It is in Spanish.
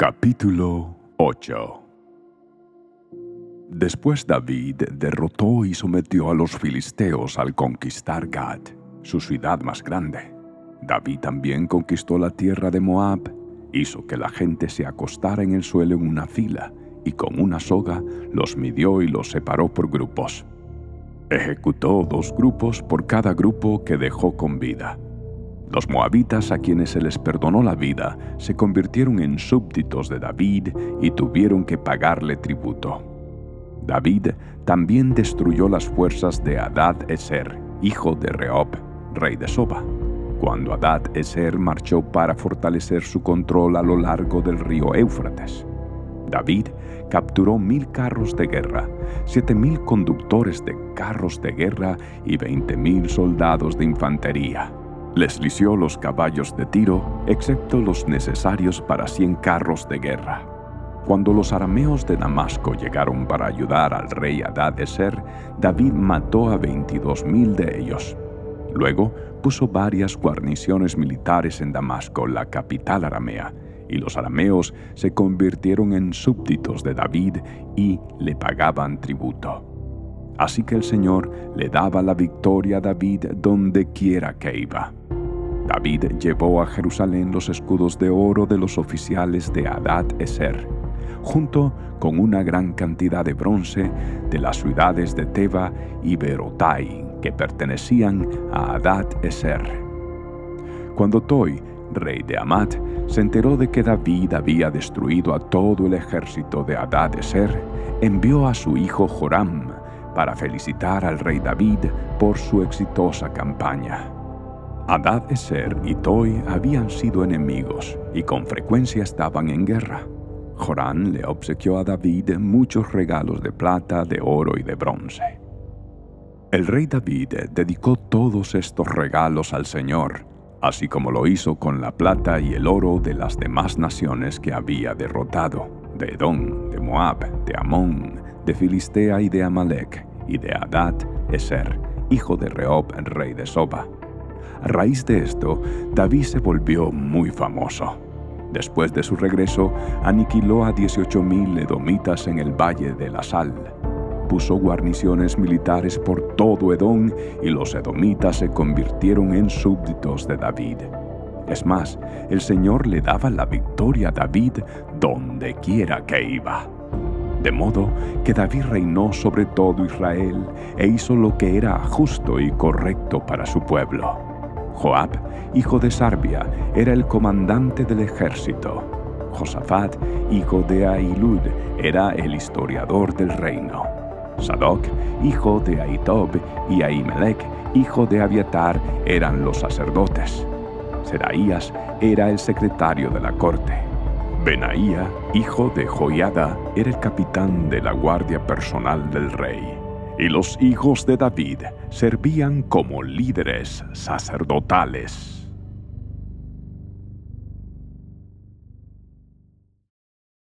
Capítulo 8 Después David derrotó y sometió a los filisteos al conquistar Gad, su ciudad más grande. David también conquistó la tierra de Moab, hizo que la gente se acostara en el suelo en una fila, y con una soga los midió y los separó por grupos. Ejecutó dos grupos por cada grupo que dejó con vida los moabitas a quienes se les perdonó la vida se convirtieron en súbditos de David y tuvieron que pagarle tributo. David también destruyó las fuerzas de Adad-Eser, hijo de Rehob, rey de Soba, cuando Adad-Eser marchó para fortalecer su control a lo largo del río Éufrates. David capturó mil carros de guerra, siete mil conductores de carros de guerra y veinte mil soldados de infantería. Les lició los caballos de tiro, excepto los necesarios para cien carros de guerra. Cuando los arameos de Damasco llegaron para ayudar al rey Adad-Eser, David mató a veintidós mil de ellos. Luego puso varias guarniciones militares en Damasco, la capital aramea, y los arameos se convirtieron en súbditos de David y le pagaban tributo. Así que el Señor le daba la victoria a David donde quiera que iba. David llevó a Jerusalén los escudos de oro de los oficiales de Adad-Eser, junto con una gran cantidad de bronce de las ciudades de Teba y Berotai, que pertenecían a Adad-Eser. Cuando Toi, rey de Amat, se enteró de que David había destruido a todo el ejército de Adad-Eser, envió a su hijo Joram para felicitar al rey David por su exitosa campaña. Adad-Eser y Toi habían sido enemigos y con frecuencia estaban en guerra. Joram le obsequió a David muchos regalos de plata, de oro y de bronce. El rey David dedicó todos estos regalos al Señor, así como lo hizo con la plata y el oro de las demás naciones que había derrotado, de Edom, de Moab, de Amón, de Filistea y de Amalek, y de Adad-Eser, hijo de Rehob, rey de Soba. A raíz de esto, David se volvió muy famoso. Después de su regreso, aniquiló a 18.000 edomitas en el Valle de la Sal. Puso guarniciones militares por todo Edom y los edomitas se convirtieron en súbditos de David. Es más, el Señor le daba la victoria a David donde quiera que iba. De modo que David reinó sobre todo Israel e hizo lo que era justo y correcto para su pueblo. Joab, hijo de Sarbia, era el comandante del ejército. Josafat, hijo de Ahilud, era el historiador del reino. Sadoc, hijo de Aitob, y Ahimelech, hijo de Abiatar, eran los sacerdotes. Seraías era el secretario de la corte. Benaía, hijo de Joiada, era el capitán de la guardia personal del rey y los hijos de David servían como líderes sacerdotales.